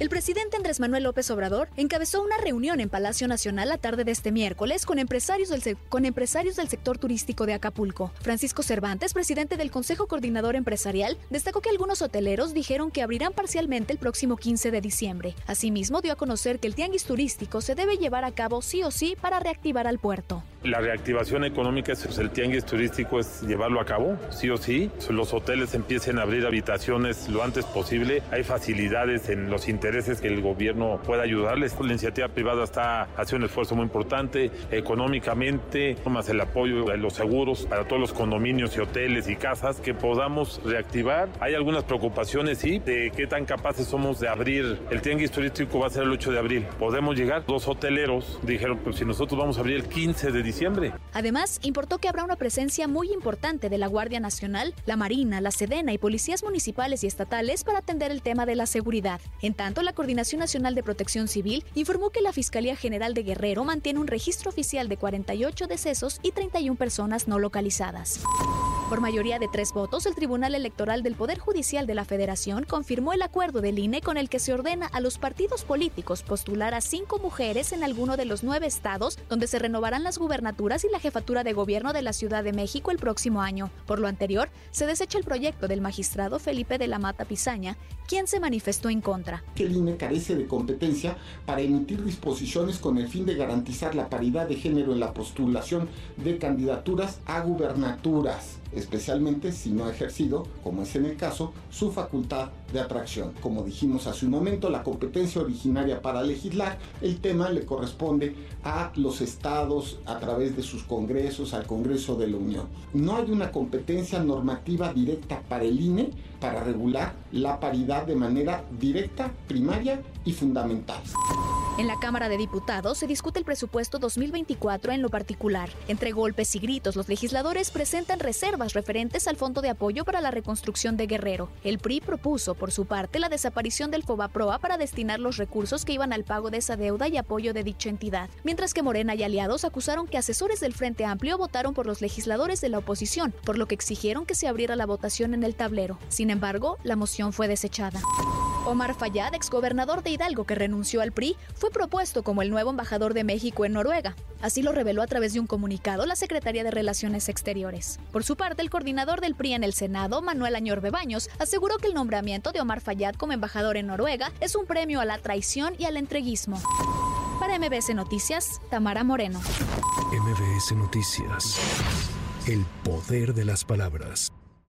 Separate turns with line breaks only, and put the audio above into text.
El presidente Andrés Manuel López Obrador encabezó una reunión en Palacio Nacional la tarde de este miércoles con empresarios, del con empresarios del sector turístico de Acapulco. Francisco Cervantes, presidente del Consejo Coordinador Empresarial, destacó que algunos hoteleros dijeron que abrirán parcialmente el próximo 15 de diciembre. Asimismo, dio a conocer que el tianguis turístico se debe llevar a cabo sí o sí para reactivar al puerto.
La reactivación económica, es el tianguis turístico es llevarlo a cabo, sí o sí. Los hoteles empiecen a abrir habitaciones lo antes posible. Hay facilidades en los intereses que el gobierno pueda ayudarles. La iniciativa privada está haciendo un esfuerzo muy importante económicamente, más el apoyo de los seguros para todos los condominios y hoteles y casas que podamos reactivar. Hay algunas preocupaciones, sí, de qué tan capaces somos de abrir. El tianguis turístico va a ser el 8 de abril. Podemos llegar. Los hoteleros dijeron, pues si nosotros vamos a abrir el 15 de diciembre,
Además, importó que habrá una presencia muy importante de la Guardia Nacional, la Marina, la Sedena y policías municipales y estatales para atender el tema de la seguridad. En tanto, la Coordinación Nacional de Protección Civil informó que la Fiscalía General de Guerrero mantiene un registro oficial de 48 decesos y 31 personas no localizadas. Por mayoría de tres votos, el Tribunal Electoral del Poder Judicial de la Federación confirmó el acuerdo del INE con el que se ordena a los partidos políticos postular a cinco mujeres en alguno de los nueve estados donde se renovarán las gubernaturas y la jefatura de gobierno de la Ciudad de México el próximo año. Por lo anterior, se desecha el proyecto del magistrado Felipe de la Mata Pizaña, quien se manifestó en contra.
El INE carece de competencia para emitir disposiciones con el fin de garantizar la paridad de género en la postulación de candidaturas a gubernaturas especialmente si no ha ejercido, como es en el caso, su facultad de atracción. Como dijimos hace un momento, la competencia originaria para legislar, el tema le corresponde a los estados a través de sus congresos, al Congreso de la Unión. No hay una competencia normativa directa para el INE para regular la paridad de manera directa, primaria y fundamental.
En la Cámara de Diputados se discute el presupuesto 2024 en lo particular. Entre golpes y gritos, los legisladores presentan reservas referentes al Fondo de Apoyo para la Reconstrucción de Guerrero. El PRI propuso, por su parte, la desaparición del FOBAPROA para destinar los recursos que iban al pago de esa deuda y apoyo de dicha entidad, mientras que Morena y aliados acusaron que asesores del Frente Amplio votaron por los legisladores de la oposición, por lo que exigieron que se abriera la votación en el tablero. Sin embargo, la moción fue desechada. Omar Fayad, exgobernador de Hidalgo que renunció al PRI, fue propuesto como el nuevo embajador de México en Noruega. Así lo reveló a través de un comunicado la Secretaría de Relaciones Exteriores. Por su parte, el coordinador del PRI en el Senado, Manuel Añor Bebaños, aseguró que el nombramiento de Omar Fayad como embajador en Noruega es un premio a la traición y al entreguismo. Para MBS Noticias, Tamara Moreno.
MBS Noticias. El poder de las palabras.